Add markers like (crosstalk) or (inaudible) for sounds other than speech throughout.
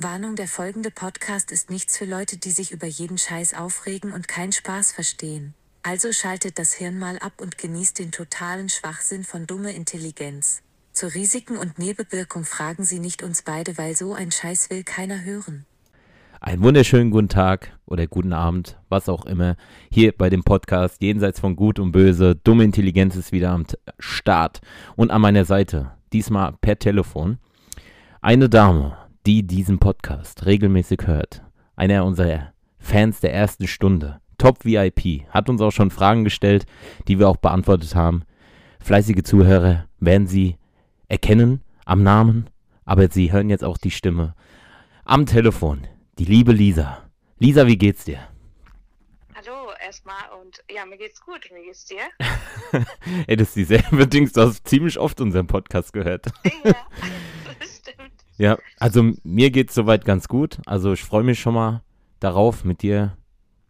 Warnung, der folgende Podcast ist nichts für Leute, die sich über jeden Scheiß aufregen und keinen Spaß verstehen. Also schaltet das Hirn mal ab und genießt den totalen Schwachsinn von dumme Intelligenz. Zu Risiken und Nebenwirkung fragen Sie nicht uns beide, weil so ein Scheiß will keiner hören. Einen wunderschönen guten Tag oder guten Abend, was auch immer. Hier bei dem Podcast Jenseits von Gut und Böse. Dumme Intelligenz ist wieder am Start. Und an meiner Seite, diesmal per Telefon, eine Dame, die diesen Podcast regelmäßig hört. Einer unserer Fans der ersten Stunde. Top VIP. Hat uns auch schon Fragen gestellt, die wir auch beantwortet haben. Fleißige Zuhörer werden Sie erkennen am Namen, aber Sie hören jetzt auch die Stimme am Telefon. Die liebe Lisa. Lisa, wie geht's dir? Hallo erstmal und ja, mir geht's gut. Wie geht's dir? (laughs) Ey, das ist dieselbe Dings, du hast ziemlich oft unseren Podcast gehört. ja. (laughs) Ja, also mir geht's soweit ganz gut. Also ich freue mich schon mal darauf, mit dir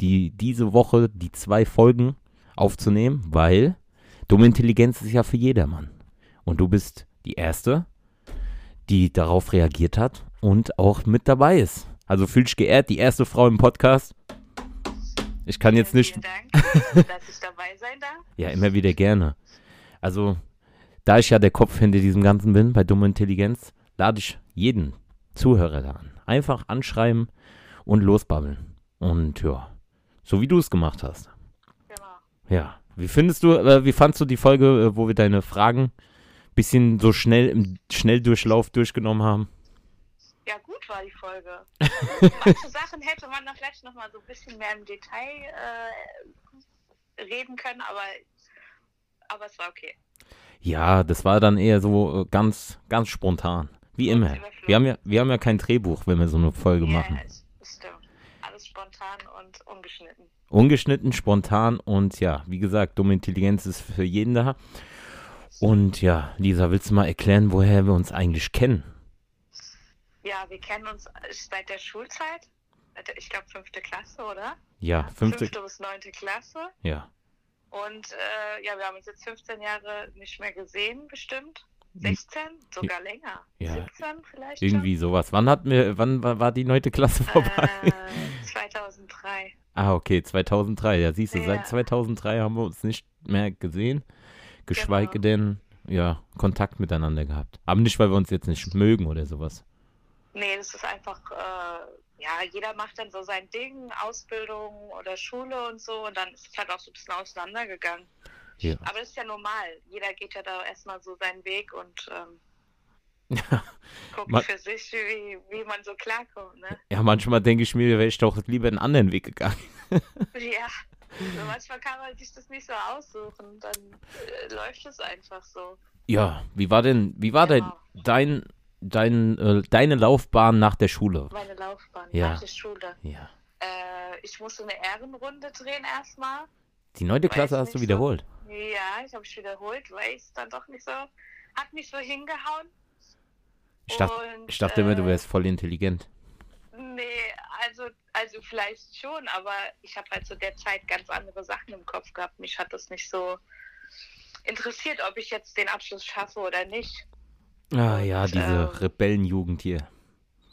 die, diese Woche die zwei Folgen aufzunehmen, weil dumme Intelligenz ist ja für jedermann. Und du bist die Erste, die darauf reagiert hat und auch mit dabei ist. Also fühl dich geehrt, die erste Frau im Podcast. Ich kann jetzt nicht. Vielen Dank, dass ich dabei sein darf. (laughs) Ja, immer wieder gerne. Also, da ich ja der Kopf hinter diesem Ganzen bin, bei Dumme Intelligenz, lade ich jeden Zuhörer da an. Einfach anschreiben und losbabbeln. Und ja, so wie du es gemacht hast. Genau. Ja. Wie findest du, äh, wie fandst du die Folge, äh, wo wir deine Fragen bisschen so schnell im Schnelldurchlauf durchgenommen haben? Ja, gut war die Folge. (laughs) Manche Sachen hätte man noch vielleicht noch mal so ein bisschen mehr im Detail äh, reden können, aber, aber es war okay. Ja, das war dann eher so äh, ganz, ganz spontan. Wie immer. Wir haben ja, wir haben ja kein Drehbuch, wenn wir so eine Folge machen. Es- es stimmt. Alles spontan und ungeschnitten. Ungeschnitten, spontan und ja, wie gesagt, dumme Intelligenz ist für jeden da. Und ja, Lisa, willst du mal erklären, woher wir uns eigentlich kennen? Ja, wir kennen uns seit der Schulzeit. Ich glaube, fünfte Klasse, oder? Ja, fünfte. Fünfte bis neunte Klasse. Ja. Und äh, ja, wir haben uns jetzt 15 Jahre nicht mehr gesehen, bestimmt. 16, sogar länger. Ja, 17 vielleicht. Irgendwie sowas. Wann hatten wir, wann war, die neunte Klasse schon? vorbei? Äh, (laughs) 2003. Ah, okay, 2003. Ja, siehst du, Ja. seit 2003 haben wir uns nicht mehr gesehen, geschweige Genau. denn, ja, Kontakt miteinander gehabt. Aber nicht, weil wir uns jetzt nicht mögen oder sowas. Nee, das ist einfach, äh, ja, jeder macht dann so sein Ding, Ausbildung oder Schule und so. Und dann ist es halt auch so ein bisschen auseinandergegangen. Ja. Aber das ist ja normal. Jeder geht ja da erstmal so seinen Weg und ähm, Ja, (laughs) guckt für sich, wie, wie man so klarkommt, ne? ja manchmal denke ich mir, wäre ich doch lieber einen anderen Weg gegangen. (laughs) Ja. So manchmal kann man sich das nicht so aussuchen. Dann äh, läuft es einfach so. Ja, wie war denn, wie war denn Genau. dein, dein, äh, deine Laufbahn nach der Schule? Meine Laufbahn Ja. nach der Schule. Ja. Äh, ich musste eine Ehrenrunde drehen erstmal. Die neunte Klasse hast du nicht so. wiederholt. Ja, ich habe es wiederholt, weil es dann doch nicht so, hat nicht so hingehauen. Ich dachte, Und, ich dachte immer, du äh, wärst voll intelligent. Nee, also, also vielleicht schon, aber ich habe halt zu der Zeit ganz andere Sachen im Kopf gehabt. Mich hat das nicht so interessiert, ob ich jetzt den Abschluss schaffe oder nicht. Ah ja, und, diese ähm, Rebellenjugend hier.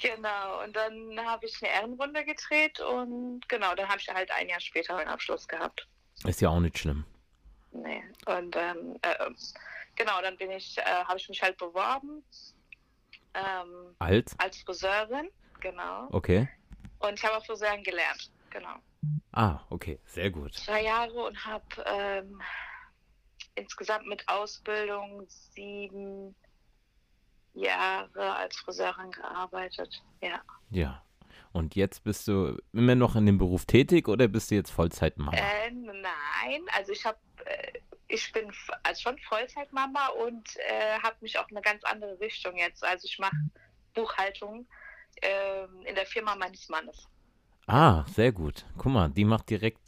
Genau, und dann habe ich eine Ehrenrunde gedreht und genau, dann habe ich halt ein Jahr später meinen Abschluss gehabt. Ist ja auch nicht schlimm. Nee. Und ähm, äh, genau, dann bin ich, äh, habe ich mich halt beworben ähm, Alt? als Friseurin, genau. Okay. Und ich habe auch Friseurin gelernt, genau. Ah, okay, sehr gut. Drei Jahre und habe ähm, insgesamt mit Ausbildung sieben Jahre als Friseurin gearbeitet. Ja. Ja. Und jetzt bist du immer noch in dem Beruf tätig oder bist du jetzt Vollzeitmama? Äh, nein, also ich habe, äh, ich bin also schon Vollzeitmama und äh, habe mich auch in eine ganz andere Richtung jetzt. Also ich mache Buchhaltung ähm, in der Firma meines Mannes. Ah, sehr gut. Guck mal, die macht direkt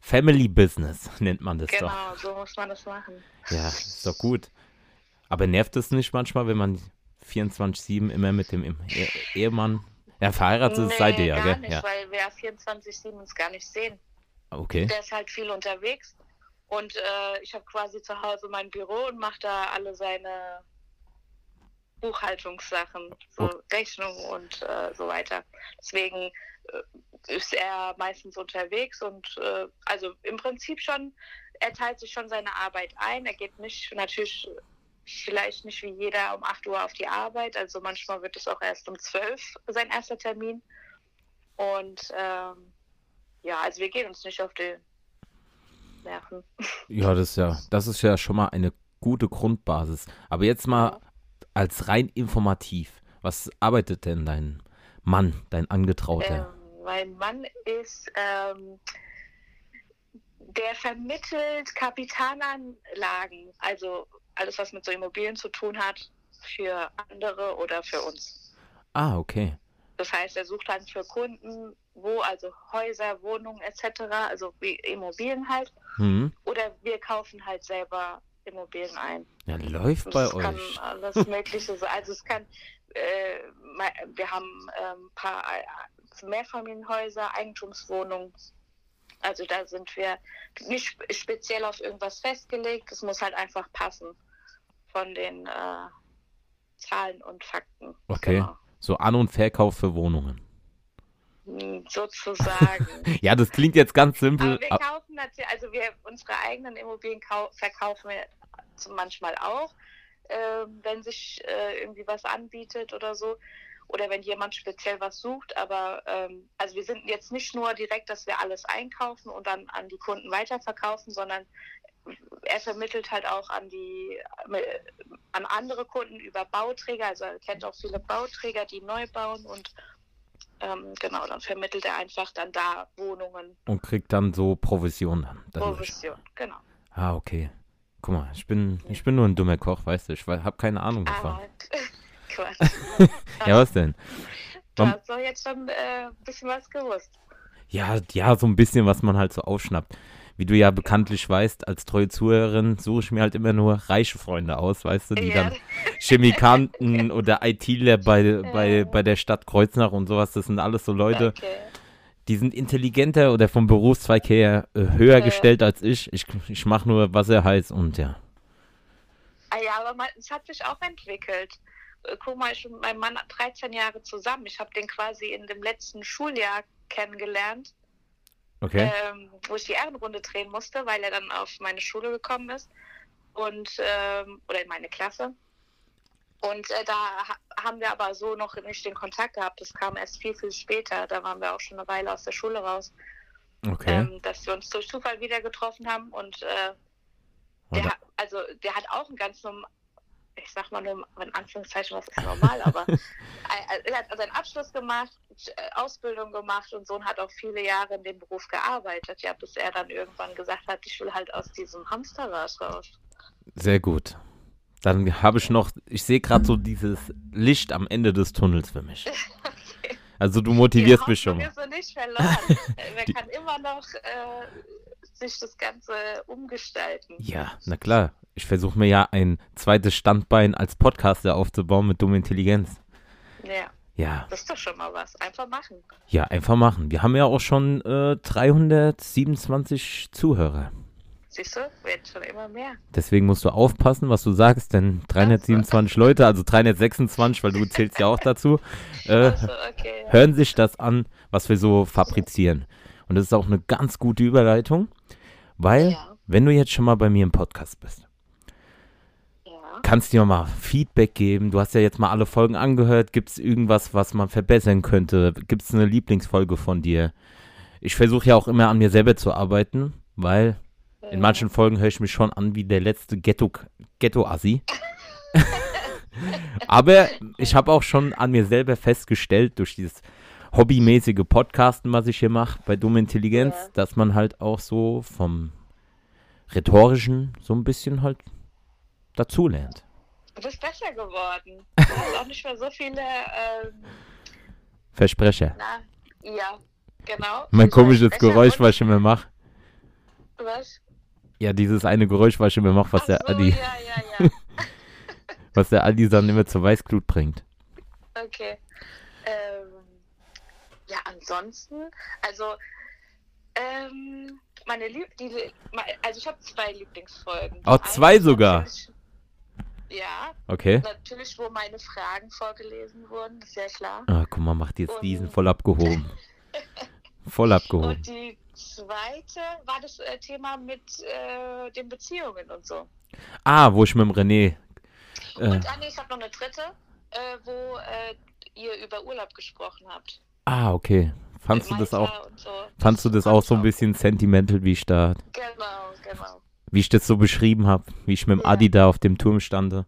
Family Business, (laughs) nennt man das doch. Genau, so muss man das machen. Ja, ist doch gut. Aber nervt es nicht manchmal, wenn man 24-7 immer mit dem Ehe- Ehemann. Ja, verheiratet nee, seid ihr ja, gell? nicht, Ja. weil wir 24-7 uns gar nicht sehen. Okay. Der ist halt viel unterwegs und äh, ich habe quasi zu Hause mein Büro und mache da alle seine Buchhaltungssachen, so Okay. Rechnungen und äh, so weiter. Deswegen äh, ist er meistens unterwegs und äh, also im Prinzip schon, er teilt sich schon seine Arbeit ein. Er geht nicht natürlich vielleicht nicht wie jeder um 8 Uhr auf die Arbeit. Also manchmal wird es auch erst um 12 sein erster Termin. Und ähm, ja, also wir gehen uns nicht auf die Nerven. (laughs) Ja, das ist ja, das ist ja schon mal eine gute Grundbasis. Aber jetzt mal als rein informativ. Was arbeitet denn dein Mann, dein Angetrauter? Ähm, mein Mann ist, ähm, der vermittelt Kapitalanlagen, also alles, was mit so Immobilien zu tun hat, für andere oder für uns. Ah, okay. Das heißt, er sucht dann für Kunden, wo also Häuser, Wohnungen etc., also wie Immobilien halt, Hm. oder wir kaufen halt selber Immobilien ein. Ja, läuft bei Das kann euch. alles (laughs) Mögliche sein. Also es kann, äh, wir haben ein paar äh, Mehrfamilienhäuser, Eigentumswohnungen. Also da sind wir nicht sp- speziell auf irgendwas festgelegt. Es muss halt einfach passen von den äh, Zahlen und Fakten. Okay. Genau. So An- und Verkauf für Wohnungen. Hm, Sozusagen. (laughs) Ja, das klingt jetzt ganz Aber simpel. wir a- kaufen natürlich, also wir unsere eigenen Immobilien kau verkaufen wir manchmal auch, ähm, wenn sich äh, irgendwie was anbietet oder so. Oder wenn jemand speziell was sucht, aber ähm, also wir sind jetzt nicht nur direkt, dass wir alles einkaufen und dann an die Kunden weiterverkaufen, sondern er vermittelt halt auch an die an andere Kunden über Bauträger, also er kennt auch viele Bauträger, die neu bauen und ähm, genau, dann vermittelt er einfach dann da Wohnungen, Und kriegt dann so Provision dann. Provision, genau. Ah, okay. Guck mal, ich bin, ich bin nur ein dummer Koch, weißt du. Ich habe keine Ahnung davon. Ah, (laughs) Quatsch. (laughs) Ja, was denn? Du hast doch jetzt schon äh, ein bisschen was gewusst. Ja, ja, so ein bisschen, was man halt so aufschnappt. Wie du ja bekanntlich weißt, als treue Zuhörerin suche ich mir halt immer nur reiche Freunde aus, weißt du, die Ja. dann Chemikanten oder ITler bei, bei, bei der Stadt Kreuznach und sowas, das sind alles so Leute, Okay. die sind intelligenter oder vom Berufszweig her äh, höher Ja. gestellt als ich. Ich, ich mache nur, was er heißt und ja. Ah ja, aber man, es hat sich auch entwickelt. Äh, Guck mal, ich bin mit meinem Mann 13 Jahre zusammen. Ich habe den quasi in dem letzten Schuljahr kennengelernt, Okay. ähm, wo ich die Ehrenrunde drehen musste, weil er dann auf meine Schule gekommen ist und ähm, oder in meine Klasse. Und äh, da ha haben wir aber so noch nicht den Kontakt gehabt. Das kam erst viel, viel später. Da waren wir auch schon eine Weile aus der Schule raus. Okay. ähm, dass wir uns durch Zufall wieder getroffen haben und äh, der, also der hat auch ein ganz normal, ich sag mal nur in Anführungszeichen, was ist normal, aber (laughs) er hat seinen Abschluss gemacht, äh, Ausbildung gemacht und so und hat auch viele Jahre in dem Beruf gearbeitet, ja, bis er dann irgendwann gesagt hat, ich will halt aus diesem Hamsterrad raus. Sehr gut. Dann habe ich noch, ich sehe gerade so (laughs) dieses Licht am Ende des Tunnels für mich. (laughs) Also du motivierst mich schon. Ist so nicht verloren. Man Die- kann immer noch äh, sich das Ganze umgestalten. Ja, na klar. Ich versuche mir ja ein zweites Standbein als Podcaster aufzubauen mit dummer Intelligenz. Ja, Ja, das ist doch schon mal was. Einfach machen. ja, einfach machen. Wir haben ja auch schon äh, 327 Zuhörer. Siehst du, wird schon immer mehr. Deswegen musst du aufpassen, was du sagst, denn 327 Leute, also 326, weil du zählst ja auch dazu, (laughs) äh, Also, okay. hören sich das an, was wir so fabrizieren. Und das ist auch eine ganz gute Überleitung, weil, Ja. wenn du jetzt schon mal bei mir im Podcast bist, Ja. kannst du dir mal Feedback geben. Du hast ja jetzt mal alle Folgen angehört. Gibt es irgendwas, was man verbessern könnte? Gibt es eine Lieblingsfolge von dir? Ich versuche ja auch immer an mir selber zu arbeiten, weil in manchen Folgen höre ich mich schon an wie der letzte Ghetto- Ghetto-Assi. (laughs) Aber ich habe auch schon an mir selber festgestellt, durch dieses hobbymäßige Podcasten, was ich hier mache bei Dumme Intelligenz, Ja. dass man halt auch so vom Rhetorischen so ein bisschen halt dazulernt. Du bist besser geworden. (laughs) Du hast auch nicht mehr so viele, ähm, Versprecher. na, ja, genau. Mein komisches Geräusch, was ich immer mache. Was? Ja, dieses eine Geräusch, was ich immer mache, was Ach der so, Adi, ja, ja, ja. (laughs) was der Adi dann immer zur Weißglut bringt. Okay. Ähm, ja, ansonsten, also, ähm, meine Lieb die, also ich habe zwei Lieblingsfolgen. Oh, zwei sogar? Ja, Okay. natürlich, wo meine Fragen vorgelesen wurden, ist ja klar. Ah, guck mal, macht jetzt Und- diesen voll abgehoben. (laughs) Voll abgehoben. Und die zweite war das äh, Thema mit äh, den Beziehungen und so. Ah, wo ich mit dem René. Äh, Und ah, nee, ich habe noch eine dritte, äh, wo äh, ihr über Urlaub gesprochen habt. Ah, okay. Fandst du das auch? So. Fandst du das auch so ein bisschen sentimental, wie ich da, Genau, genau. wie ich das so beschrieben habe, wie ich mit dem Ja. Adi da auf dem Turm stande?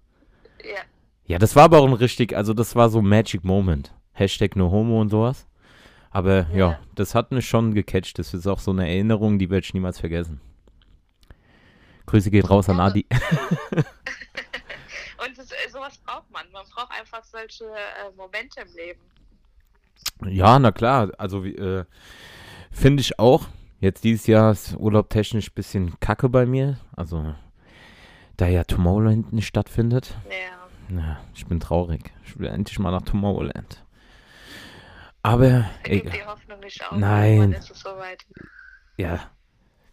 Ja, Ja, das war aber auch ein richtig, also das war so ein Magic Moment. Hashtag no homo und sowas. Aber ja, Ja. das hat mich schon gecatcht. Das ist auch so eine Erinnerung, die werde ich niemals vergessen. Grüße geht raus an Ja. Adi. (laughs) (laughs) und das, sowas braucht man. Man braucht einfach solche äh, Momente im Leben. Ja, na klar. Also wie, äh, finde ich auch. Jetzt dieses Jahr ist Urlaub technisch ein bisschen kacke bei mir. Also da ja Tomorrowland nicht stattfindet. Ja. Na, ich bin traurig. Ich will endlich mal nach Tomorrowland. Aber egal. die Hoffnung nicht auf. Nein. Ist es soweit. Ja,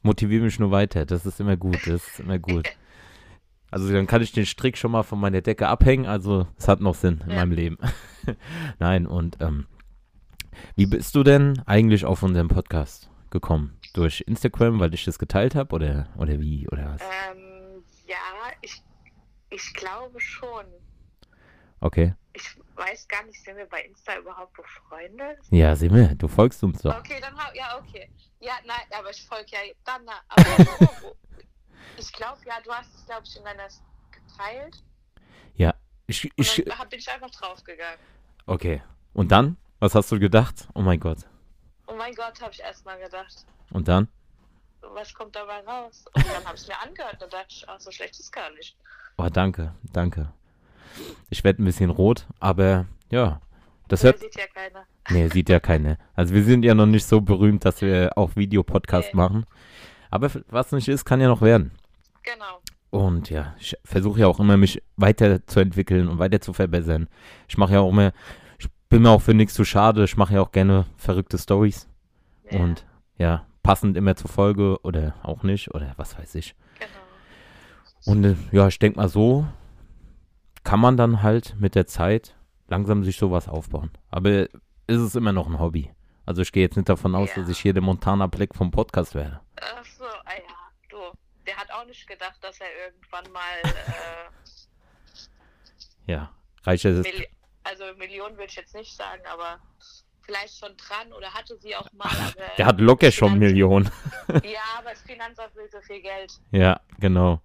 motiviere mich nur weiter. Das ist immer gut. Das ist immer gut. (laughs) Also dann kann ich den Strick schon mal von meiner Decke abhängen. Also es hat noch Sinn in Ja. meinem Leben. (laughs) Nein, und ähm, wie bist du denn eigentlich auf unseren Podcast gekommen? Durch Instagram, weil ich das geteilt habe? Oder, oder wie? Oder was? Ähm, ja, ich, ich glaube schon. Okay. Ich weiß gar nicht, sind wir bei Insta überhaupt befreundet? Ja, sehen wir. Du folgst uns doch. Okay, dann hau, ja, okay. Ja, nein, aber ich folge ja dann, aber (laughs) (laughs) ich glaube, ja, du hast es, glaube ich, in deiner geteilt Ich, und ich, dann hab- bin ich einfach draufgegangen. okay. Und dann? Was hast du gedacht? Oh mein Gott. Oh mein Gott, habe ich erstmal gedacht, Und dann? was kommt dabei raus? Und dann habe ich es mir angehört, da dachte ich, ach, so schlecht ist gar nicht. Oh, danke, danke. Ich werde ein bisschen rot, aber ja. Das hört. sieht ja keiner. Nee, sieht ja keiner. Also wir sind ja noch nicht so berühmt, dass wir auch Videopodcast Nee. machen. Aber was nicht ist, kann ja noch werden. Genau. Und ja, ich versuche ja auch immer, mich weiterzuentwickeln und weiter zu verbessern. Ich mache ja auch immer, bin mir auch für nichts zu schade. Ich mache ja auch gerne verrückte Stories. Ja, Und ja, passend immer zur Folge oder auch nicht oder was weiß ich. Genau. Und äh, ja, ich denke mal so, kann man dann halt mit der Zeit langsam sich sowas aufbauen. Aber ist es immer noch ein Hobby. Also ich gehe jetzt nicht davon aus, Ja. dass ich hier der Montana Black vom Podcast werde. Ach so, ah ja, du. Der hat auch nicht gedacht, dass er irgendwann mal, (laughs) äh, Ja, reicht es. Milli also Millionen würde ich jetzt nicht sagen, aber vielleicht schon dran oder hatte sie auch mal. Aber Der hat locker schon Millionen. (laughs) Ja, aber das Finanzamt will so viel Geld. Ja, genau.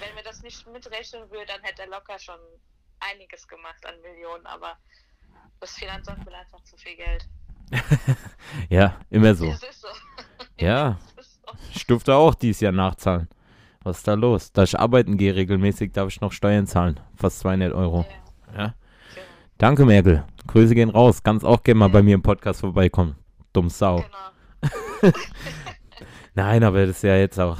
Wenn wir das nicht mitrechnen würden, dann hätte er locker schon einiges gemacht an Millionen, aber das Finanzamt will einfach zu viel Geld. (laughs) Ja, immer so. Das ist so. (laughs) Ja. Ist so. Ich durfte auch dieses Jahr nachzahlen. Was ist da los? Da ich arbeiten gehe regelmäßig, darf ich noch Steuern zahlen. Fast 200 Euro. Ja, Ja. Danke, Merkel. Grüße gehen raus. Kannst auch gerne mal bei mir im Podcast vorbeikommen. Dumm Sau. genau. (laughs) Nein, aber das ist ja jetzt auch.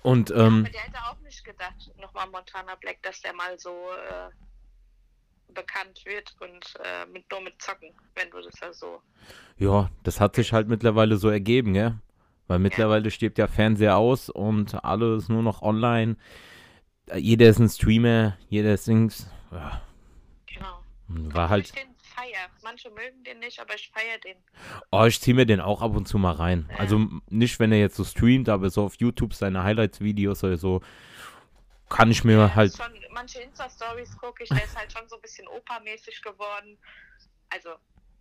Und ähm, Aber der hätte auch nicht gedacht, nochmal Montana Black, dass der mal so äh, bekannt wird und äh, mit, nur mit Zocken, wenn du das ja so. ja, das hat sich halt mittlerweile so ergeben, gell? Weil mittlerweile stirbt ja Fernseher aus und alles nur noch online. Jeder ist ein Streamer, jeder ist Dings. Ja. War halt. Ich den feier. Manche mögen den nicht, aber ich feier den. Oh, ich ziehe mir den auch ab und zu mal rein. Ja. Also nicht, wenn er jetzt so streamt, aber so auf YouTube seine Highlights-Videos oder so, kann ich mir Ja, halt. Schon, manche Insta-Stories gucke ich, der ist halt schon so ein bisschen opermäßig geworden. Also,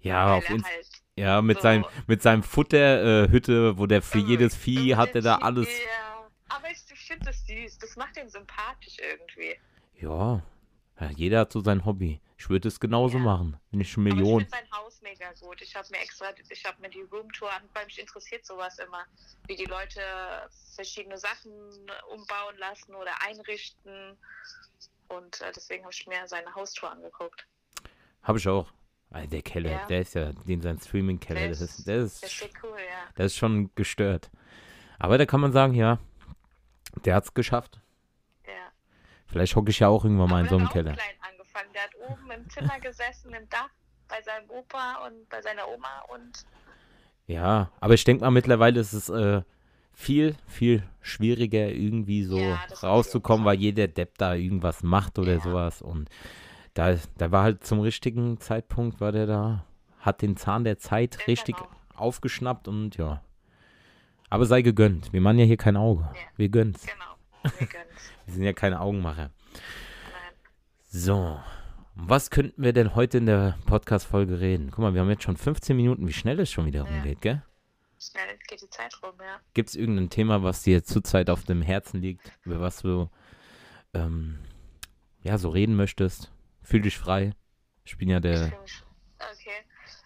Ja, auf Inst halt. ja mit so- seinem mit seinem Futterhütte, äh, wo der für Irre- jedes Vieh hat er da alles. Ja, aber ich, ich finde das süß. Das macht ihn sympathisch irgendwie. Ja, ja, jeder hat so sein Hobby. Ich würde es genauso Ja. machen. Nicht Aber ich Millionen. finde sein Haus mega gut. Ich habe mir extra, ich habe mir die Roomtour an, weil mich interessiert sowas immer, wie die Leute verschiedene Sachen umbauen lassen oder einrichten. Und äh, deswegen habe ich mir seine Haustour angeguckt. Habe ich auch. Ah, der Keller, Ja. der ist ja, den sein Streaming-Keller, Der das ist- ist, der Das ist, ist cool, ja. das ist schon gestört. Aber da kann man sagen, ja, der hat's geschafft. ja. Vielleicht hocke ich ja auch irgendwann mal in Aber so der einem hat Keller. klein angefangen. Der hat oben im Zimmer gesessen, im Dach, bei seinem Opa und bei seiner Oma und Ja, aber ich denke mal, mittlerweile ist es äh, viel, viel schwieriger irgendwie so Ja, rauszukommen, weil jeder Depp da irgendwas macht oder Ja. sowas. Und da, da war halt zum richtigen Zeitpunkt, war der da, hat den Zahn der Zeit Ja, richtig genau. aufgeschnappt und ja. Aber sei gegönnt. Wir machen ja hier kein Auge. Wir gönnen's. Genau. Wir gönnen's. (laughs) Wir sind ja keine Augenmacher. So. Was könnten wir denn heute in der Podcast-Folge reden? Guck mal, wir haben jetzt schon 15 Minuten, wie schnell es schon wieder Ja. rumgeht, gell? Schnell geht die Zeit rum, ja. Gibt es irgendein Thema, was dir zurzeit auf dem Herzen liegt, über was du ähm, ja so reden möchtest? Fühl dich frei. Ich bin ja der. Okay.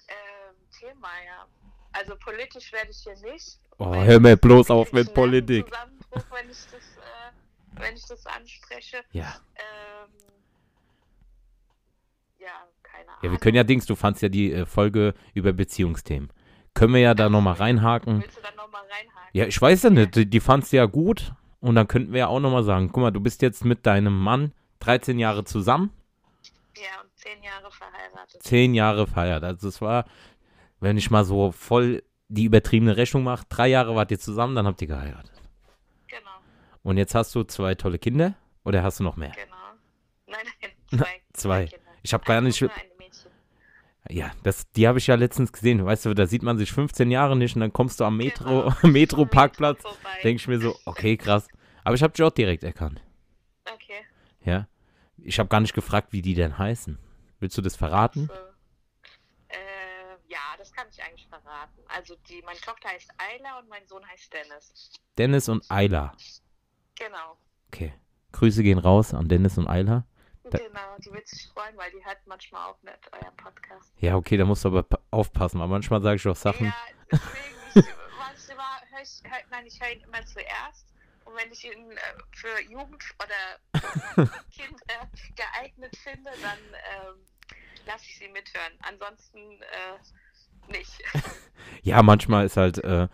Ähm, Thema, ja. Also politisch werde ich hier nicht. Oh, hör mir bloß auf mit Politik. Wenn ich das, äh, wenn ich das anspreche. Ja. Ähm, ja, keine Ahnung. Ja, wir können ja Dings, du fandst ja die äh, Folge über Beziehungsthemen. Können wir ja da nochmal reinhaken. Willst du dann nochmal reinhaken? Ja, ich weiß ja nicht, die, die fandst du ja gut. Und dann könnten wir ja auch nochmal sagen, guck mal, du bist jetzt mit deinem Mann 13 Jahre zusammen, Ja, und zehn Jahre verheiratet. 10 Jahre feiert. Also es war, wenn ich mal so voll die übertriebene Rechnung mache, drei Jahre wart ihr zusammen, dann habt ihr geheiratet. Genau, Und jetzt hast du zwei tolle Kinder oder hast du noch mehr? genau. Nein, nein, zwei. Zwei. Kinder. Ich habe gar nicht. Ja, das, die habe ich ja letztens gesehen. Weißt du, da sieht man sich 15 Jahre nicht und dann kommst du am Metro, Genau. (laughs) Metro-Parkplatz. Denke ich mir so, okay, krass. Aber ich habe die auch direkt erkannt. Okay. Ja. Ich habe gar nicht gefragt, wie die denn heißen. Willst du das verraten? Äh, ja, das kann ich eigentlich verraten. Also die, meine Tochter heißt Ayla und mein Sohn heißt Dennis. Dennis und Ayla. Genau. Okay. Grüße gehen raus an Dennis und Ayla. Genau, die wird sich freuen, weil die hört manchmal auch nicht euren Podcast. Ja, okay, da musst du aber pa- aufpassen, weil manchmal sage ich doch Sachen. Ja, deswegen, (laughs) ich, manchmal hör ich, hör, nein, ich höre ihn immer zuerst. Und wenn ich ihn äh, für Jugend oder (laughs) Kinder geeignet finde, dann ähm, lasse ich sie mithören. Ansonsten äh, nicht. (laughs) Ja, manchmal ist halt, äh,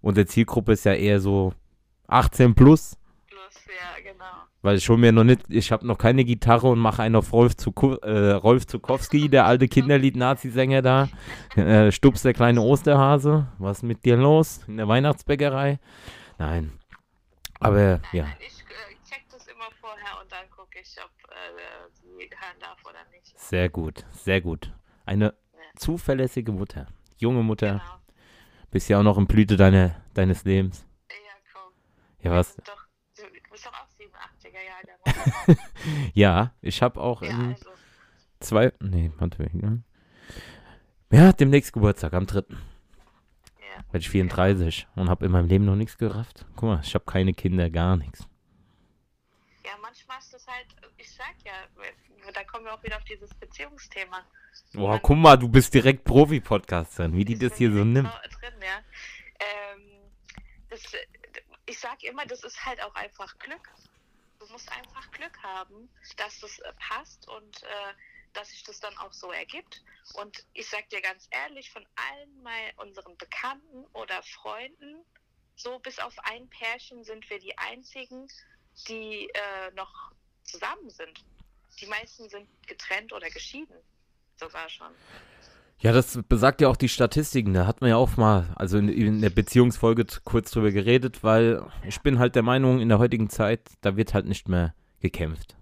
unsere Zielgruppe ist ja eher so 18 plus, Plus, ja, genau. Weil ich schon mir noch nicht, ich habe noch keine Gitarre und mache einen auf Rolf, Zuko, äh, Rolf Zukowski, der alte Kinderlied-Nazi-Sänger da. Äh, Stups, der kleine Osterhase. Was ist mit dir los in der Weihnachtsbäckerei? Nein. Aber Nein, ja, ich äh, check das immer vorher und dann gucke ich, ob äh, sie hören darf oder nicht. sehr gut, sehr gut. Eine zuverlässige Mutter, junge Mutter, Genau. bist ja auch noch in Blüte deiner, deines Lebens. Ja, komm. Ja, was? Doch, du bist doch auch 87er Jahre. oder? Ja, ich habe auch ja, in also. zwei, nee, warte, ja. Ja, demnächst Geburtstag, am 3. Ja. werde ich 34 und habe in meinem Leben noch nichts gerafft. Guck mal, ich habe keine Kinder, gar nichts. ja, manchmal ist das halt, ich sag ja, da kommen wir auch wieder auf dieses Beziehungsthema. Boah, Man- guck mal, du bist direkt Profi-Podcasterin, wie die das bin hier so nimmt. Drin, ja. ähm, das, ich sag immer, das ist halt auch einfach Glück. Musst einfach Glück haben, dass das äh, passt und äh, dass sich das dann auch so ergibt. Und ich sag dir ganz ehrlich, von allen mal unseren Bekannten oder Freunden, so bis auf ein Pärchen sind wir die einzigen, die äh, noch zusammen sind. Die meisten sind getrennt oder geschieden. Sogar schon. Ja, das besagt ja auch die Statistiken. Da hat man ja auch mal, also in, in der Beziehungsfolge kurz drüber geredet, weil ich bin halt der Meinung, in der heutigen Zeit, da wird halt nicht mehr gekämpft.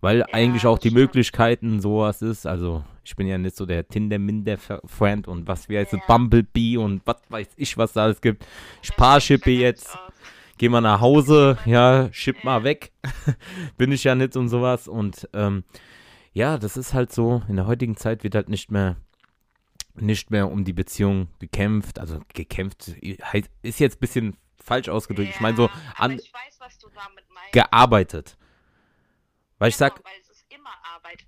Weil eigentlich auch die stimmt. Möglichkeiten sowas ist. Also ich bin ja nicht so der Tinder-Minder-Friend und was wie heißt Ja. Bumblebee und was weiß ich, was da alles gibt. Ich bin jetzt. ganz auf. geh mal nach Hause, ja, schipp mal weg. (laughs) Bin ich ja nicht und sowas. Und ähm, ja, das ist halt so, in der heutigen Zeit wird halt nicht mehr nicht mehr um die Beziehung gekämpft. Also gekämpft heißt- ist jetzt ein bisschen falsch ausgedrückt. ich meine so Ja, an, ich weiß, gearbeitet. Weil ich Genau, sag, weil es ist immer Arbeit.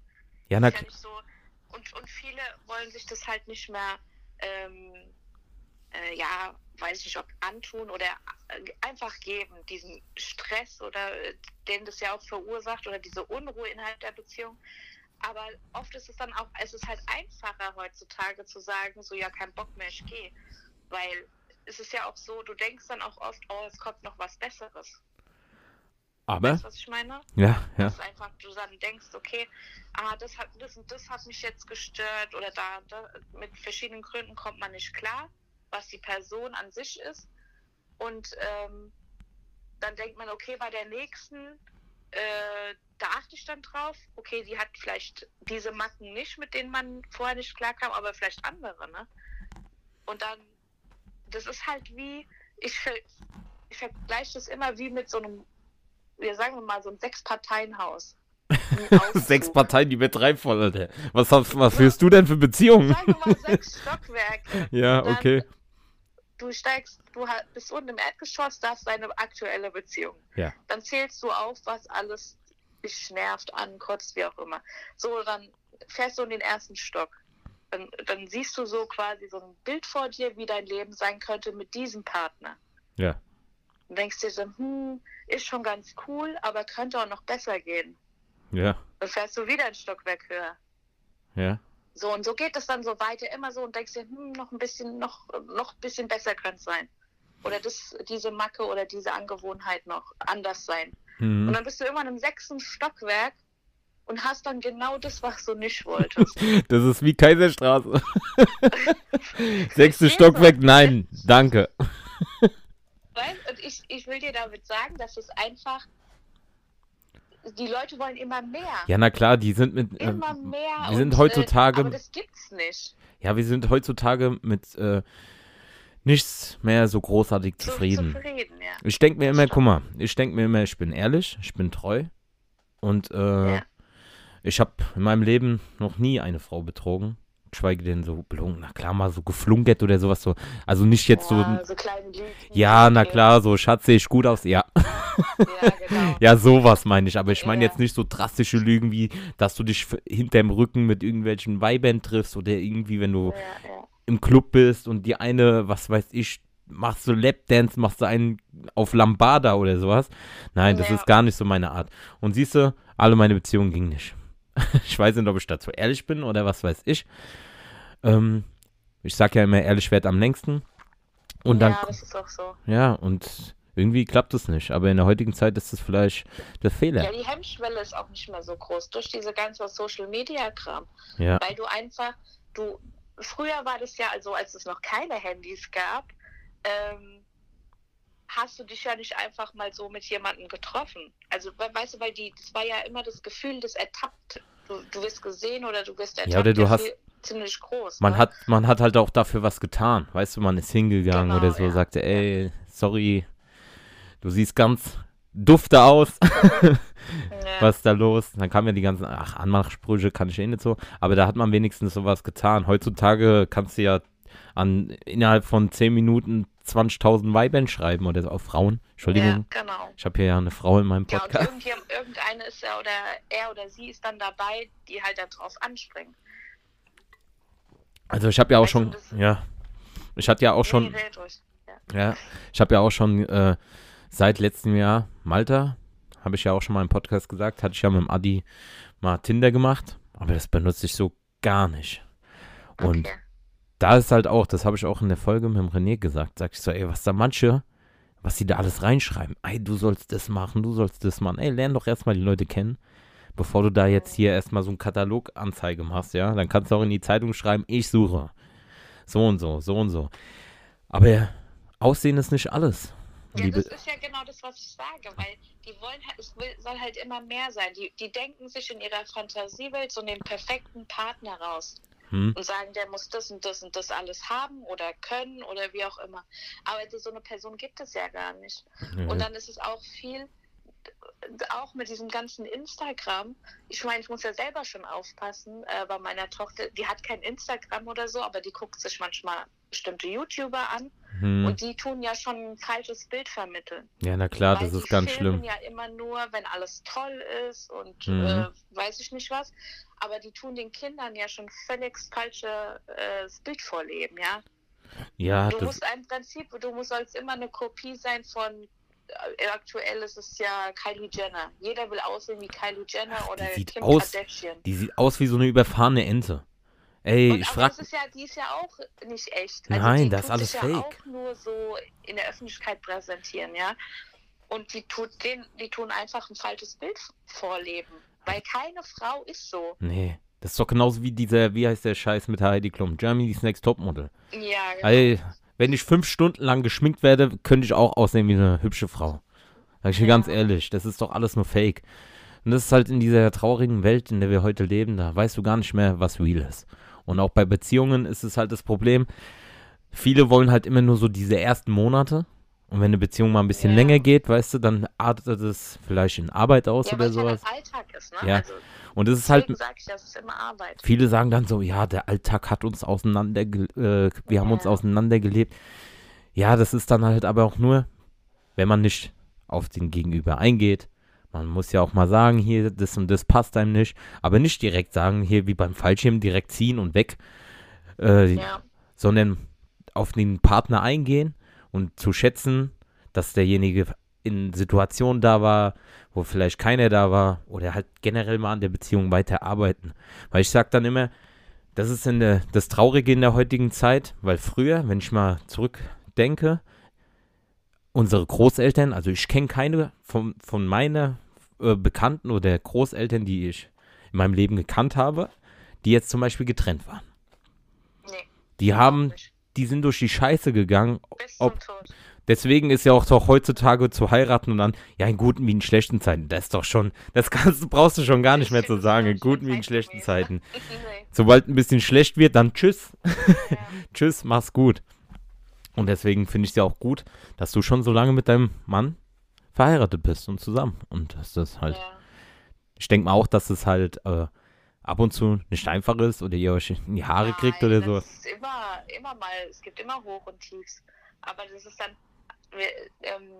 ja, na, ist ja nicht so. Und, und viele wollen sich das halt nicht mehr, ähm, äh, ja, weiß ich nicht, ob antun oder äh, einfach geben, diesen Stress oder äh, den das ja auch verursacht oder diese Unruhe innerhalb der Beziehung. Aber oft ist es dann auch, es ist halt einfacher heutzutage zu sagen, so ja, kein Bock mehr, ich gehe. Weil es ist ja auch so, du denkst dann auch oft, oh, es kommt noch was Besseres. aber, Weißt du, was ich meine? ja, ja. dass einfach du dann denkst, okay, ah, das hat das und das hat mich jetzt gestört oder da, da mit verschiedenen Gründen kommt man nicht klar, was die Person an sich ist. Und ähm, dann denkt man, okay, bei der nächsten, äh, da achte ich dann drauf, okay, die hat vielleicht diese Macken nicht, mit denen man vorher nicht klarkam, aber vielleicht andere, ne? Und dann, das ist halt wie, ich, ver- ich vergleiche das immer wie mit so einem, wir sagen wir mal, so einem Sechs-Parteien-Haus. (laughs) Sechs Parteien, die betreibt voll, Alter. Was, hast, was führst du denn für Beziehungen? Sagen wir mal sechs Stockwerke. (laughs) Ja, Dann, okay. Du steigst, du bist unten im Erdgeschoss, da ist deine aktuelle Beziehung. Ja. Dann zählst du auf, was alles dich nervt, ankotzt, wie auch immer. So, dann fährst du in den ersten Stock. Dann, dann siehst du so quasi so ein Bild vor dir, wie dein Leben sein könnte mit diesem Partner. Ja. Und denkst dir so, hm, ist schon ganz cool, aber könnte auch noch besser gehen. Ja. Dann fährst du wieder ein Stockwerk höher. Ja. So, und so geht es dann so weiter, immer so und denkst dir, hm, noch ein bisschen, noch, noch ein bisschen besser könnte es sein. Oder das, diese Macke oder diese Angewohnheit noch anders sein. Und Mhm. dann bist du irgendwann im sechsten Stockwerk und hast dann genau das, was du nicht wolltest. (laughs) Das ist wie Kaiserstraße. (laughs) Sechstes? Stockwerk, nein, danke. weißt? Und ich, ich will dir damit sagen, dass es einfach, die Leute wollen immer mehr. Ja, na klar, die sind mit. Äh, Immer mehr. wir sind und, heutzutage- Äh, aber das gibt's nicht. ja, wir sind heutzutage mit äh, nichts mehr so großartig So zufrieden. Zufrieden, ja. Ich denke mir immer, guck mal, ich denke mir immer, ich bin ehrlich, ich bin treu. Und äh, Ja. ich habe in meinem Leben noch nie eine Frau betrogen. Geschweige denn so belogen, na klar, mal so geflunkert oder sowas so. Also nicht jetzt so. ja, so Lügen. Ja, na klar, so Schatz, sehe ich gut aus. Ja, Ja, genau. (laughs) ja, sowas meine ich. Aber ich meine Ja. jetzt nicht so drastische Lügen wie, dass du dich hinterm Rücken mit irgendwelchen Weibern triffst oder irgendwie, wenn du Ja, im Club bist und die eine, was weiß ich, machst du Lapdance, machst du einen auf Lambada oder sowas. Nein, das ist gar nicht so meine Art. Und siehst du, alle meine Beziehungen gingen nicht. (laughs) ich weiß nicht, ob ich dazu ehrlich bin oder was weiß ich. Ähm, ich sag ja immer, ehrlich wert am längsten. Und dann, ja, das ist auch so. ja, und irgendwie klappt es nicht. Aber in der heutigen Zeit ist das vielleicht der Fehler. Ja, die Hemmschwelle ist auch nicht mehr so groß durch diese ganze Social Media Kram, Ja, weil du einfach, du, früher war das ja, also als es noch keine Handys gab, ähm, hast du dich ja nicht einfach mal so mit jemandem getroffen. Also, we- weißt du, weil die, das war ja immer das Gefühl des ertappt. Du, du wirst gesehen oder du wirst ertappt. oder du hast- viel- ziemlich groß. man ne? hat, man hat halt auch dafür was getan. Weißt du, man ist hingegangen Genau, oder so, ja. sagte, ey, sorry, du siehst ganz dufte aus. (laughs) Ja. was ist da los? Dann kamen ja die ganzen, ach, Anmachsprüche kann ich eh nicht so. Aber da hat man wenigstens sowas getan. Heutzutage kannst du ja an, innerhalb von 10 Minuten 20.000 Weibern schreiben oder so, auf Frauen. Entschuldigung. Ja, genau. Ich habe hier ja eine Frau in meinem Ja, und Podcast. irgendjemand, irgendeine ist ja, oder er oder sie ist dann dabei, die halt da drauf anspringen. Also ich habe ja auch schon, ja, ich hatte ja auch schon. Ja. Ich habe ja auch schon äh, seit letztem Jahr Malta, habe ich ja auch schon mal im Podcast gesagt, hatte ich ja mit dem Adi mal Tinder gemacht, aber das benutze ich so gar nicht. Und Okay. da ist halt auch, das habe ich auch in der Folge mit dem René gesagt, sag ich so, ey, was da manche, was die da alles reinschreiben, ey, du sollst das machen, du sollst das machen, ey, lern doch erstmal die Leute kennen, bevor du da jetzt hier erstmal so einen Kataloganzeige machst, ja, dann kannst du auch in die Zeitung schreiben, ich suche. So und so, so und so. Aber Aussehen ist nicht alles. Ja, das ist ja genau das, was ich sage, weil die wollen halt, es will, soll halt immer mehr sein. Die, die denken sich in ihrer Fantasiewelt so den perfekten Partner raus hm? und sagen, der muss das und das und das alles haben oder können oder wie auch immer. Aber so eine Person gibt es ja gar nicht. Und dann ist es auch viel, auch mit diesem ganzen Instagram. Ich meine, ich muss ja selber schon aufpassen äh, bei meiner Tochter. Die hat kein Instagram oder so, aber die guckt sich manchmal bestimmte YouTuber an hm. und die tun ja schon ein falsches Bild vermitteln. Ja, na klar, das ist die ganz schlimm. ja immer nur, wenn alles toll ist und Mhm. äh, weiß ich nicht was. Aber die tun den Kindern ja schon völlig falsches äh, Bild vorleben, ja. Ja, Du das, musst im Prinzip, du musst sollst immer eine Kopie sein von äh, aktuell ist es ja Kylie Jenner. Jeder will aussehen wie Kylie Jenner oder sieht Kim aus- Kardashian. die sieht aus wie so eine überfahrene Ente. Ey, Und, ich aber frag, das ist ja, die ist ja auch nicht echt. Nein, die das ist alles sich fake. Ja auch nur so in der Öffentlichkeit präsentieren, ja. Und die tut den, die tun einfach ein falsches Bild vorleben, weil keine Frau ist so. nee, das ist doch genauso wie dieser, wie heißt der Scheiß mit Heidi Klum, Germany's Next Topmodel. Ja, genau. Ey, wenn ich fünf Stunden lang geschminkt werde, könnte ich auch aussehen wie eine hübsche Frau. Sag ich dir ganz ehrlich, das ist doch alles nur Fake. Und das ist halt in dieser traurigen Welt, in der wir heute leben, da weißt du gar nicht mehr, was real ist. Und auch bei Beziehungen ist es halt das Problem, viele wollen halt immer nur so diese ersten Monate. Und wenn eine Beziehung mal ein bisschen Ja. länger geht, weißt du, dann artet es vielleicht in Arbeit aus Ja, oder weil es sowas. halt ein Alltag ist, ne? Ja, Also, Und es ist halt, sage ich, das ist immer Arbeit. viele sagen dann so, ja, der Alltag hat uns auseinander, äh, wir haben uns Ja. auseinandergelebt. Ja, das ist dann halt aber auch nur, wenn man nicht auf den Gegenüber eingeht. Man muss ja auch mal sagen, hier, das und das passt einem nicht. Aber nicht direkt sagen, hier wie beim Fallschirm, direkt ziehen und weg. Äh, Ja, sondern auf den Partner eingehen und zu schätzen, dass derjenige in Situationen da war, wo vielleicht keiner da war oder halt generell mal an der Beziehung weiter arbeiten. Weil ich sag dann immer, das ist in der, das Traurige in der heutigen Zeit, weil früher, wenn ich mal zurückdenke, unsere Großeltern, also ich kenne keine von, von meiner äh, Bekannten oder Großeltern, die ich in meinem Leben gekannt habe, die jetzt zum Beispiel getrennt waren. nee. Die haben, nicht. Die sind durch die Scheiße gegangen. Bis zum ob- Tod. Deswegen ist ja auch doch heutzutage zu heiraten und dann, ja, in guten wie in schlechten Zeiten. Das ist doch schon, das kannst, brauchst du schon gar nicht mehr zu sagen, in guten wie in schlechten Zeiten. (laughs) Sobald ein bisschen schlecht wird, dann tschüss. Ja. (laughs) Tschüss, mach's gut. Und deswegen finde ich es ja auch gut, dass du schon so lange mit deinem Mann verheiratet bist und zusammen. Und dass das halt, Ja. ich denke mal auch, dass es halt äh, ab und zu nicht einfach ist oder ihr euch in die Haare kriegt Nein, oder das so. Ist immer, immer mal, es gibt immer Hoch und Tiefs. Aber das ist dann, wir, ähm,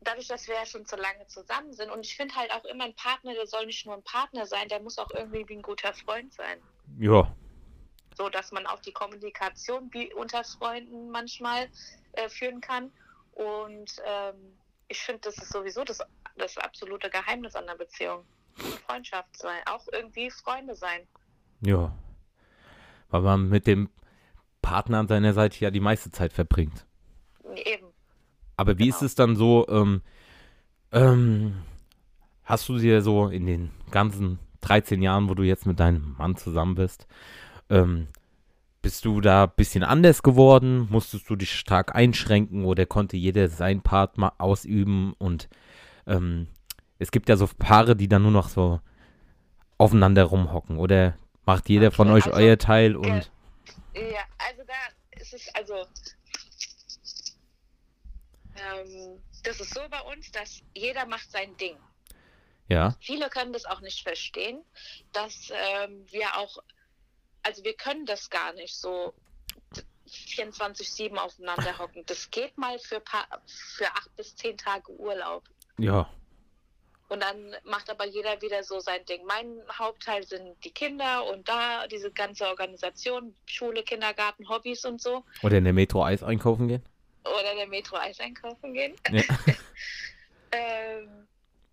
dadurch, dass wir ja schon so lange zusammen sind und ich finde halt auch immer ein Partner, der soll nicht nur ein Partner sein, der muss auch irgendwie wie ein guter Freund sein. Ja, So dass man auch die Kommunikation wie unter Freunden manchmal äh, führen kann. Und ähm, ich finde, das ist sowieso das, das absolute Geheimnis an der Beziehung. Freundschaft sein, auch irgendwie Freunde sein. ja. Weil man mit dem Partner an seiner Seite ja die meiste Zeit verbringt. Eben. Aber wie ist Genau. es dann so, ähm, ähm, hast du dir so in den ganzen 13 Jahren, wo du jetzt mit deinem Mann zusammen bist, ähm, bist du da ein bisschen anders geworden? Musstest du dich stark einschränken oder konnte jeder sein Part mal ausüben? Und ähm, es gibt ja so Paare, die dann nur noch so aufeinander rumhocken oder macht jeder von euch also, euer Teil und Ja, also da ist es, also ähm, das ist so bei uns, dass jeder macht sein Ding. ja, Viele können das auch nicht verstehen, dass ähm, wir auch, also wir können das gar nicht so 24-7 aufeinander hocken. Das geht mal für, paar, für acht bis zehn Tage Urlaub. ja, Und dann macht aber jeder wieder so sein Ding. Mein Hauptteil sind die Kinder und da diese ganze Organisation, Schule, Kindergarten, Hobbys und so. oder in der Metro Eis einkaufen gehen. Oder der Metro Eis einkaufen gehen. Ja. (laughs) ähm,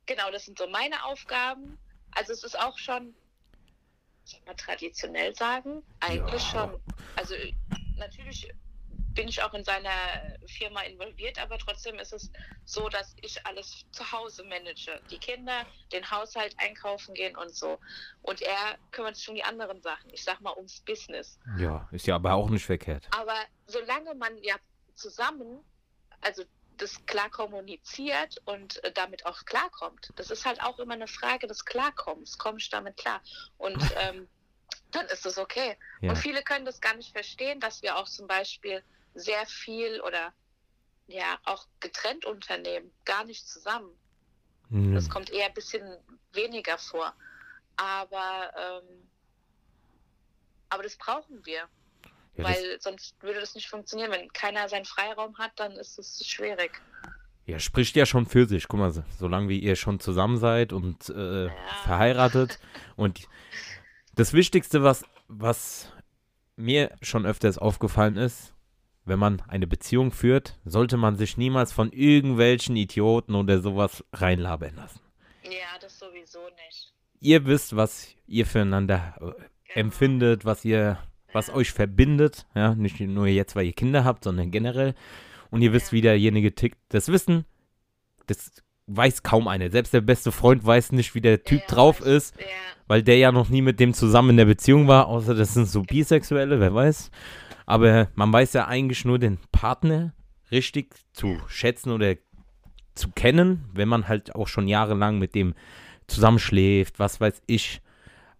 genau, das sind so meine Aufgaben. Also es ist auch schon, soll man traditionell sagen, eigentlich Ja. schon. Also natürlich bin ich auch in seiner Firma involviert, aber trotzdem ist es so, dass ich alles zu Hause manage. Die Kinder, den Haushalt einkaufen gehen und so. Und er kümmert sich um die anderen Sachen. Ich sag mal ums Business. Ja, ist ja aber auch nicht verkehrt. Aber solange man ja zusammen, also das klar kommuniziert und damit auch klarkommt, das ist halt auch immer eine Frage des Klarkommens. Komme ich damit klar? Und (laughs) ähm, dann ist es okay. Ja. Und viele können das gar nicht verstehen, dass wir auch zum Beispiel sehr viel oder ja auch getrennt unternehmen, gar nicht zusammen. Hm. Das kommt eher ein bisschen weniger vor. Aber, ähm, aber das brauchen wir. Ja, Weil sonst würde das nicht funktionieren. Wenn keiner seinen Freiraum hat, dann ist es schwierig. ja, spricht ja schon für sich. Guck mal, so- solange wie ihr schon zusammen seid und äh, verheiratet. (laughs) Und das Wichtigste, was, was mir schon öfters aufgefallen ist, wenn man eine Beziehung führt, sollte man sich niemals von irgendwelchen Idioten oder sowas reinlabern lassen. Ja, das sowieso nicht. Ihr wisst, was ihr füreinander äh, Genau. empfindet, was ihr, was euch verbindet, ja, nicht nur jetzt, weil ihr Kinder habt, sondern generell. Und ihr wisst, Ja. wie derjenige tickt. Das Wissen, das weiß kaum einer. Selbst der beste Freund weiß nicht, wie der Typ Ja, drauf ist, Ja, weil der ja noch nie mit dem zusammen in der Beziehung war, außer das sind so Bisexuelle, wer weiß. Aber man weiß ja eigentlich nur den Partner richtig zu schätzen oder zu kennen, wenn man halt auch schon jahrelang mit dem zusammenschläft, was weiß ich,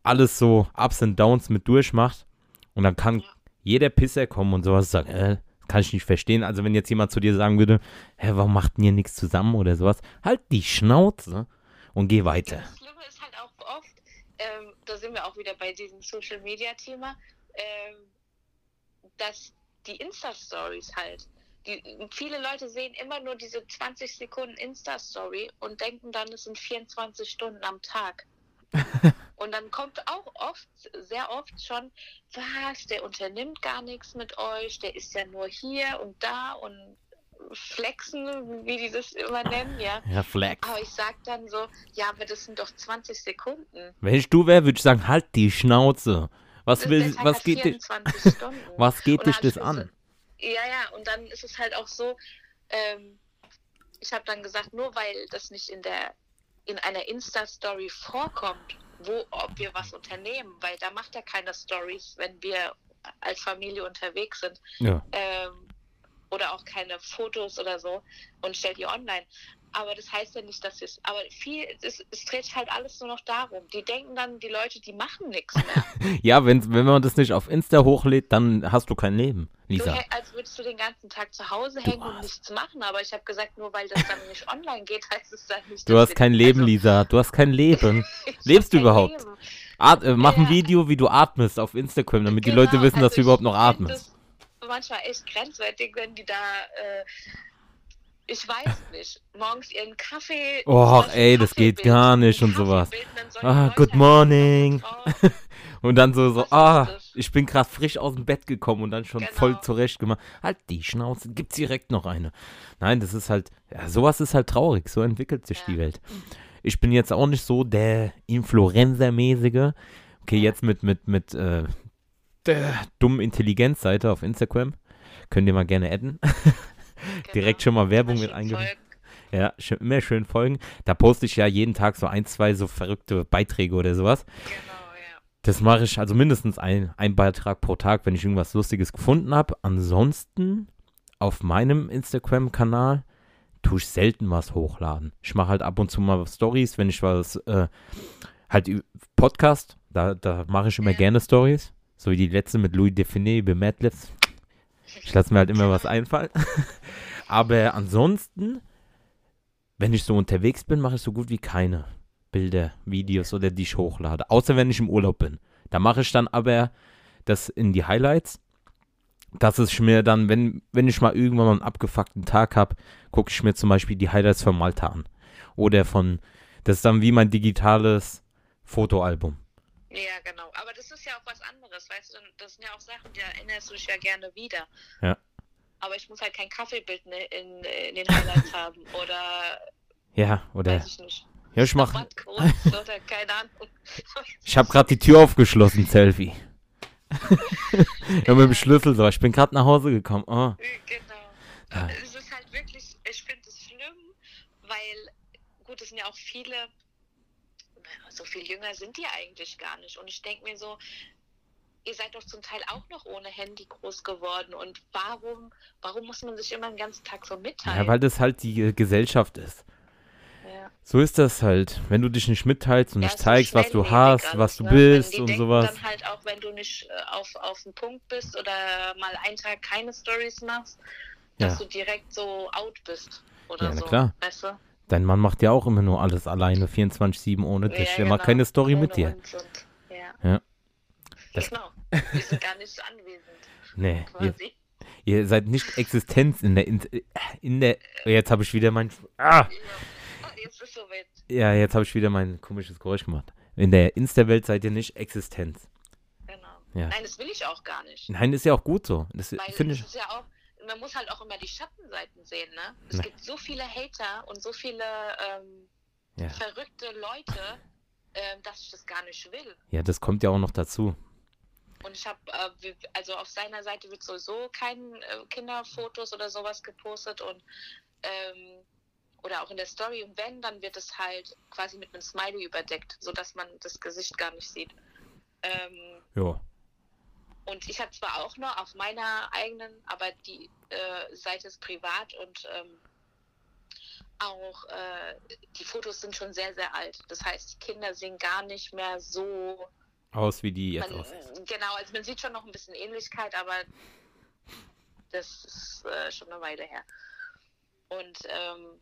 alles so Ups und Downs mit durchmacht. Und dann kann jeder Pisser kommen und sowas sagen, äh, kann ich nicht verstehen. Also wenn jetzt jemand zu dir sagen würde, hä, warum macht ihr nichts zusammen oder sowas, halt die Schnauze und geh weiter. Das Schlimme ist halt auch oft, ähm, da sind wir auch wieder bei diesem Social Media Thema, ähm, dass die Insta-Stories halt, die, viele Leute sehen immer nur diese 20 Sekunden Insta-Story und denken dann, es sind 24 Stunden am Tag. (laughs) und dann kommt auch oft, sehr oft schon, was, der unternimmt gar nichts mit euch, der ist ja nur hier und da und flexen, wie die das immer nennen, ja. Ja, Flex. Aber ich sag dann so, ja, aber das sind doch 20 Sekunden. Wenn ich du wäre, würde ich sagen, halt die Schnauze. Was, will, der Tag was geht dich, 24 (laughs) Stunden. was geht dich das an? Ja, ja, und dann ist es halt auch so, ähm, ich habe dann gesagt, nur weil das nicht in der in einer Insta-Story vorkommt, wo ob wir was unternehmen, weil da macht er keine Stories, wenn wir als Familie unterwegs sind. Ja. Ähm, oder auch keine Fotos oder so und stellt die online. Aber das heißt ja nicht, dass es. Aber viel, es, es dreht sich halt alles nur noch darum. Die denken dann, die Leute, die machen nichts mehr. (laughs) Ja, wenn, wenn man das nicht auf Insta hochlädt, dann hast du kein Leben, Du, Lisa. hä- als würdest du den ganzen Tag zu Hause hängen und nichts machen. Aber ich habe gesagt, nur weil das dann nicht online geht, (laughs) heißt es dann nicht. Du dass hast kein Leben, also, Lisa. Du hast kein Leben. (laughs) Lebst du überhaupt? Leben. At, äh, mach ein Ja. Video, wie du atmest auf Instagram, damit die Genau, Leute wissen, dass also du überhaupt noch atmest. Das manchmal echt grenzwertig, wenn die da. Äh, ich weiß nicht, morgens ihren Kaffee. Och, zum ey, das Kaffee geht gar nicht und sowas. bilden, Ah, Leute good morning. oh, (laughs) Und dann so, so, ah, ich bin gerade frisch aus dem Bett gekommen und dann schon Genau. voll zurecht gemacht. Halt die Schnauze, gibt's direkt noch eine. Nein, das ist halt, ja, sowas ist halt traurig, so entwickelt sich Ja. die Welt. Ich bin jetzt auch nicht so der Influencer-mäßige. Okay, jetzt mit, mit, mit, äh, der dummen Intelligenzseite auf Instagram. Könnt ihr mal gerne adden. (laughs) Direkt genau. schon mal Werbung mit eingebaut. Ja, immer schön folgen. Da poste ich ja jeden Tag so ein, zwei so verrückte Beiträge oder sowas. Genau, ja. Das mache ich also mindestens ein, ein Beitrag pro Tag, wenn ich irgendwas Lustiges gefunden habe. Ansonsten auf meinem Instagram-Kanal tue ich selten was hochladen. Ich mache halt ab und zu mal Stories, wenn ich was, äh, halt Podcast, da, da mache ich immer Ja. gerne Stories. So wie die letzte mit Louis Define über Madlibs. Ich lasse mir halt immer was einfallen. (laughs) Aber ansonsten, wenn ich so unterwegs bin, mache ich so gut wie keine Bilder, Videos oder die ich hochlade. Außer wenn ich im Urlaub bin. Da mache ich dann aber das in die Highlights. Dass ich mir dann, wenn, wenn ich mal irgendwann mal einen abgefuckten Tag habe, gucke ich mir zum Beispiel die Highlights von Malta an. Oder von, das ist dann wie mein digitales Fotoalbum. Ja, genau. Aber das ist ja auch was anderes, weißt du, das sind ja auch Sachen, die erinnerst du dich ja gerne wieder. Ja. Aber ich muss halt kein Kaffeebild ne- in, in den Highlights (laughs) haben oder Ja, oder, weiß ich nicht. ja, ich oder keine Ahnung. (laughs) ich habe gerade die Tür aufgeschlossen, Selfie. (laughs) ja, mit dem Schlüssel so. Ich bin gerade nach Hause gekommen. Oh. Genau. Ja. Es ist halt wirklich, ich finde es schlimm, weil, gut, es sind ja auch viele, so viel jünger sind die eigentlich gar nicht. Und ich denke mir so, ihr seid doch zum Teil auch noch ohne Handy groß geworden. Und warum, warum muss man sich immer den ganzen Tag so mitteilen? Ja, weil das halt die Gesellschaft ist. Ja. So ist das halt. Wenn du dich nicht mitteilst und Ja, nicht zeigst, was du hast, alles, was du ne? bist Die und denken sowas. dann halt auch, wenn du nicht äh, auf, auf den Punkt bist oder mal einen Tag keine Stories machst, dass Ja. du direkt so out bist oder Ja, so. klar. Weißt du? Dein Mann macht ja auch immer nur alles alleine, 24-7 ohne dich. Ja, Der macht genau. keine Story Ohne mit dir. ja. Ja. Das- Genau. Wir sind gar nicht anwesend, Nee, ihr, quasi. ihr seid nicht Existenz in der, in, in der, jetzt habe ich wieder mein, ah, Ja. Oh, jetzt ist soweit. ja, jetzt habe ich wieder mein komisches Geräusch gemacht. In der Insta-Welt seid ihr nicht Existenz. Genau. Ja. Nein, das will ich auch gar nicht. Nein, ist ja auch gut so. Das finde ich, ist ja auch, man muss halt auch immer die Schattenseiten sehen, ne? Es Ne. gibt so viele Hater und so viele ähm, Ja. verrückte Leute, ähm, dass ich das gar nicht will. ja, das kommt ja auch noch dazu. Und ich habe, äh, also auf seiner Seite wird sowieso kein äh, Kinderfotos oder sowas gepostet und ähm, oder auch in der Story. Und wenn, dann wird es halt quasi mit einem Smiley überdeckt, sodass man das Gesicht gar nicht sieht. Ähm, Ja. Und ich habe zwar auch noch auf meiner eigenen, aber die äh, Seite ist privat und ähm, auch äh, die Fotos sind schon sehr, sehr alt. Das heißt, die Kinder sehen gar nicht mehr so aus, wie die jetzt man, aussehen. Genau, also man sieht schon noch ein bisschen Ähnlichkeit, aber das ist äh, schon eine Weile her. Und, ähm,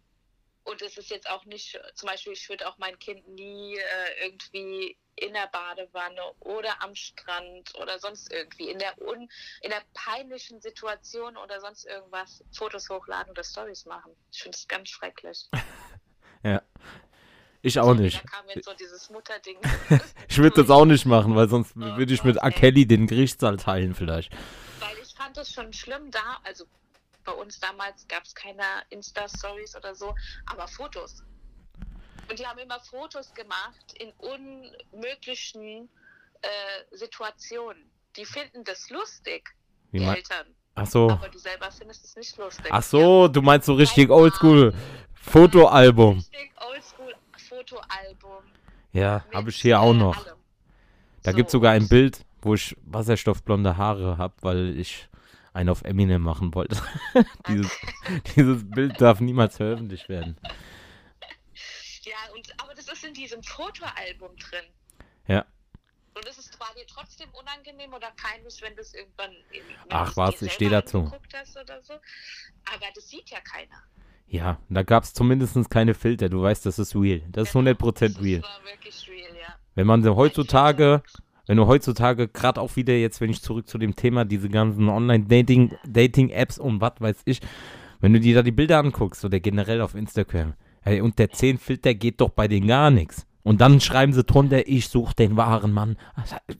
und es ist jetzt auch nicht, zum Beispiel, ich würde auch mein Kind nie äh, irgendwie in der Badewanne oder am Strand oder sonst irgendwie in der, un, in der peinlichen Situation oder sonst irgendwas Fotos hochladen oder Stories machen. Ich finde es ganz schrecklich. (laughs) ja. Ich auch nicht. Da kam jetzt so dieses Mutterding. (laughs) ich würde das auch nicht machen, weil sonst oh, würde ich mit okay. A. Kelly den Gerichtssaal teilen vielleicht. Weil ich fand es schon schlimm da, also bei uns damals gab es keine Insta-Stories oder so, aber Fotos. Und die haben immer Fotos gemacht in unmöglichen äh, Situationen. Die finden das lustig, Wie die Eltern. Ach so. Aber du selber findest es nicht lustig. Ach so, ja. du meinst so richtig oldschool Fotoalbum. Richtig oldschool Fotoalbum. Ja, habe ich hier auch noch. Allem. Da so. gibt es sogar ein Bild, wo ich wasserstoffblonde Haare habe, weil ich einen auf Eminem machen wollte. (laughs) dieses, (laughs) dieses Bild darf niemals veröffentlicht werden. Ja, und, aber das ist in diesem Fotoalbum drin. Ja. Und es ist, war dir trotzdem unangenehm oder peinlich, wenn das irgendwann. Ach was, ich stehe dazu. Hast oder so. Aber das sieht ja keiner. Ja, da gab es zumindest keine Filter. Du weißt, das ist real. Das ist 100% genau, real. Das war wirklich real, ja. Wenn man heutzutage, wenn du heutzutage, gerade auch wieder jetzt, wenn ich zurück zu dem Thema, diese ganzen Online-Dating-Apps Dating und was weiß ich, wenn du dir da die Bilder anguckst oder generell auf Instagram, hey, und der 10-Filter geht doch bei denen gar nichts. Und dann schreiben sie drunter, ich suche den wahren Mann.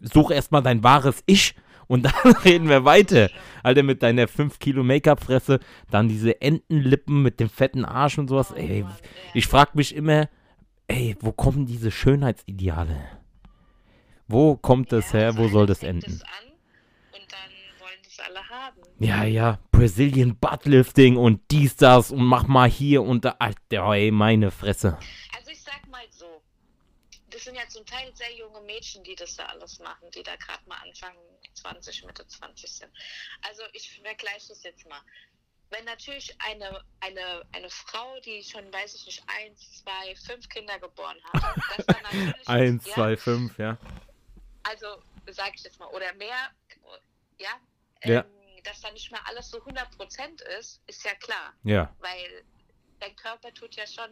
Such erstmal dein wahres Ich und dann (laughs) reden wir weiter. Alter, mit deiner 5 Kilo Make-up-Fresse, dann diese Entenlippen mit dem fetten Arsch und sowas. Ey, ich frag mich immer, ey, wo kommen diese Schönheitsideale? Wo kommt das ja, her? Wo soll das enden? Ja, ja, Brazilian Buttlifting und dies, das und mach mal hier und da. Alter, ey, meine Fresse. Also ich sag mal so, das sind ja zum Teil sehr junge Mädchen, die das da alles machen, die da gerade mal anfangen, 20, Mitte 20 sind. Also ich vergleiche das jetzt mal. Wenn natürlich eine, eine, eine Frau, die schon, weiß ich nicht, eins, zwei, fünf Kinder geboren hat, das dann (laughs) natürlich. eins, ja, zwei, fünf, ja. Also, sage ich jetzt mal, oder mehr, ja, ja. Ähm, dass da nicht mehr alles so 100% ist, ist ja klar. Ja. Weil dein Körper tut ja schon,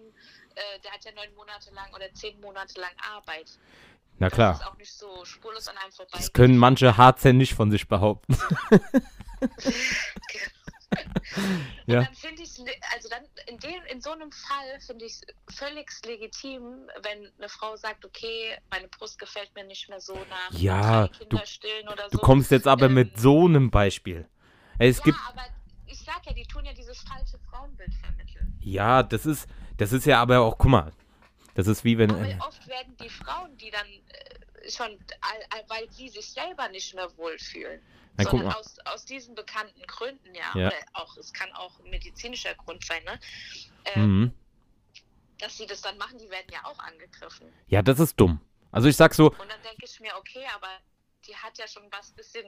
äh, der hat ja neun Monate lang oder zehn Monate lang Arbeit. Na klar. Das ist auch nicht so spurlos an einem vorbei. Das können manche Harzer nicht von sich behaupten. (laughs) (laughs) ja. Und dann finde ich also dann in, dem, in so einem Fall finde ich es völlig legitim, wenn eine Frau sagt, okay, meine Brust gefällt mir nicht mehr so nach ja, du, so. du kommst jetzt aber ähm, mit so einem Beispiel. Es ja, gibt, aber ich sag ja, die tun ja dieses falsche Frauenbild vermitteln. Ja, das ist, das ist ja aber auch, guck mal, das ist wie wenn. Aber äh, oft werden die Frauen, die dann äh, schon, weil sie sich selber nicht mehr wohlfühlen, Nein, sondern aus, aus diesen bekannten Gründen, ja, ja. oder auch, es kann auch ein medizinischer Grund sein, ne? Ähm, mhm. Dass sie das dann machen, die werden ja auch angegriffen. Ja, das ist dumm. Also ich sag so. Und dann denke ich mir, okay, aber die hat ja schon was bisschen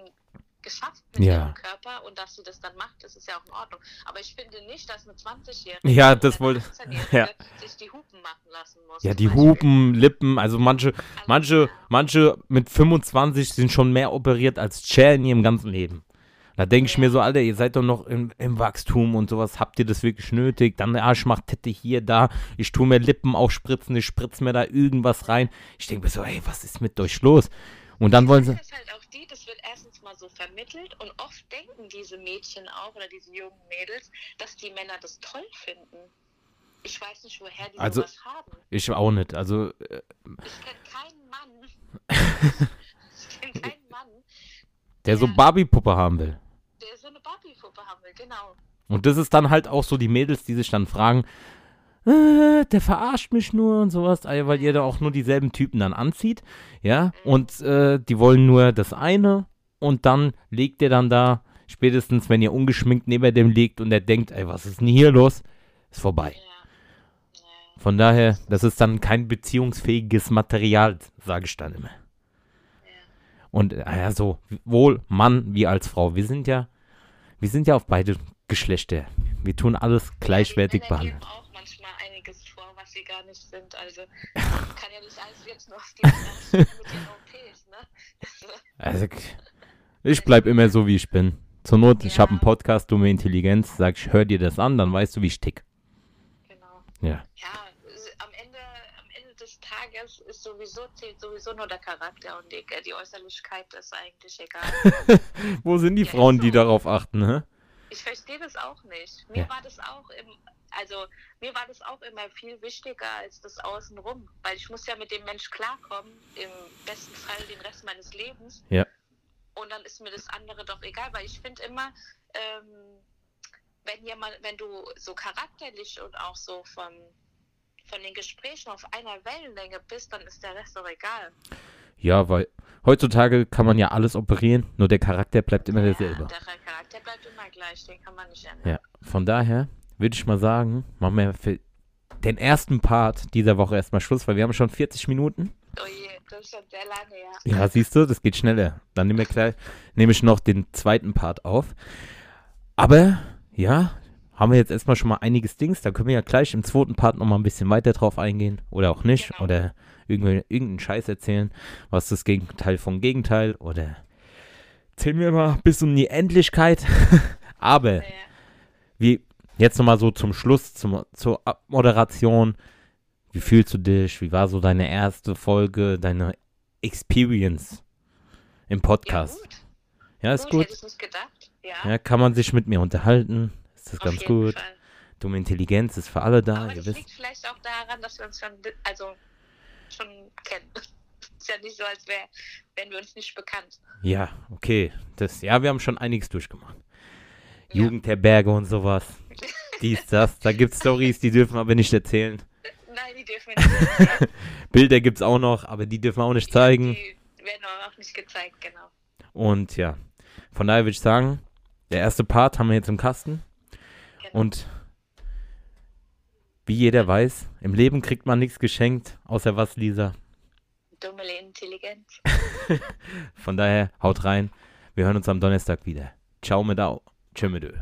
geschafft mit ja. ihrem Körper und dass sie das dann macht, das ist ja auch in Ordnung. Aber ich finde nicht, dass eine 20-Jährige ja, das wollte, ja. sich die Hupen machen lassen muss. Ja, die Hupen, Lippen, also manche, also, manche, manche mit 25 sind schon mehr operiert als Cher in ihrem ganzen Leben. Da denke ich mir so, Alter, ihr seid doch noch im, im, Wachstum und sowas. Habt ihr das wirklich nötig? Dann, ja, ich mach Tette hier, da. Ich tue mir Lippen aufspritzen, ich spritze mir da irgendwas rein. Ich denke mir so, ey, was ist mit euch los? Und dann wollen sie. Halt auch die, das wird erstens mal so vermittelt und oft denken diese Mädchen auch oder diese jungen Mädels, dass die Männer das toll finden. Ich weiß nicht, woher die also, sowas haben. Ich auch nicht. Also. Äh, ich kenne keinen Mann. (laughs) ich kenne (laughs) keinen Mann. Der, der so Barbie-Puppe haben will. Der so eine Barbie-Puppe haben will, genau. Und das ist dann halt auch so die Mädels, die sich dann fragen, äh, der verarscht mich nur und sowas, weil ihr da auch nur dieselben Typen dann anzieht, ja, und äh, die wollen nur das eine und dann legt ihr dann da, spätestens wenn ihr ungeschminkt neben dem liegt und er denkt, ey, was ist denn hier los, ist vorbei. Von daher, das ist dann kein beziehungsfähiges Material, sage ich dann immer. Und naja, so, wohl Mann wie als Frau. Wir sind ja, wir sind ja auf beide Geschlechter. Wir tun alles gleichwertig ja, behandeln. auch manchmal einiges vor, was sie gar nicht sind. Also kann ja nicht alles jetzt mit den OPs, ne? (laughs) Also, ich bleib immer so, wie ich bin. Zur Not, ich Ja. habe einen Podcast, dumme Intelligenz, sag ich, hör dir das an, dann weißt du, wie ich tick. genau. Ja. Ja, am Ende, am Ende des Tages ist sowieso, zählt sowieso nur der Charakter und die, die Äußerlichkeit ist eigentlich egal. (laughs) Wo sind die Ja, Frauen, ist die so. darauf achten, hä? Ich verstehe das auch nicht. Mir Ja. war das auch im, also mir war das auch immer viel wichtiger als das Außenrum, weil ich muss ja mit dem Mensch klarkommen, im besten Fall den Rest meines Lebens. Ja. Und dann ist mir das andere doch egal, weil ich finde immer, ähm, wenn jemand, wenn du so charakterlich und auch so von, von den Gesprächen auf einer Wellenlänge bist, dann ist der Rest doch egal. Ja, weil heutzutage kann man ja alles operieren, nur der Charakter bleibt immer Ja, derselbe. der Charakter bleibt immer gleich, den kann man nicht ändern. Ja, von daher würde ich mal sagen, machen wir für den ersten Part dieser Woche erstmal Schluss, weil wir haben schon 40 Minuten. Oh je, das ist schon sehr lange, ja. Ja, siehst du, das geht schneller. Dann nehmen wir gleich, nehme ich noch den zweiten Part auf. Aber, ja, haben wir jetzt erstmal schon mal einiges Dings. Da können wir ja gleich im zweiten Part nochmal ein bisschen weiter drauf eingehen. Oder auch nicht. Genau. Oder irgendwie, irgendeinen Scheiß erzählen. Was ist das Gegenteil vom Gegenteil. Oder erzählen wir mal bis um die Endlichkeit. (laughs) Aber, Ja. wie, jetzt nochmal so zum Schluss, zum, zur Abmoderation. Wie fühlst du dich? Wie war so deine erste Folge, deine Experience im Podcast? Ja. Ja, ist gut, gut. Ja, Ja, kann man sich mit mir unterhalten. Ist das auf ganz gut. Fall. Dumme Intelligenz ist für alle da, Aber das wisst. liegt vielleicht auch daran, dass wir uns schon, also schon kennen. (laughs) ist ja nicht so, als wär, wären wir uns nicht bekannt. Ja, okay. Das, ja, wir haben schon einiges durchgemacht. Ja. Jugendherberge und sowas. (laughs) Dies, das. Da gibt's Stories, die dürfen wir aber nicht erzählen. Nein, die dürfen wir nicht. (laughs) Bilder gibt's auch noch, aber die dürfen wir auch nicht zeigen. Die werden auch nicht gezeigt, genau. Und ja, von daher würde ich sagen, der erste Part haben wir jetzt im Kasten. genau. Und wie jeder weiß, im Leben kriegt man nichts geschenkt, außer was, Lisa. Dumme Intelligenz. (laughs) Von daher, haut rein. Wir hören uns am Donnerstag wieder. Ciao mit Au. Tschö mit.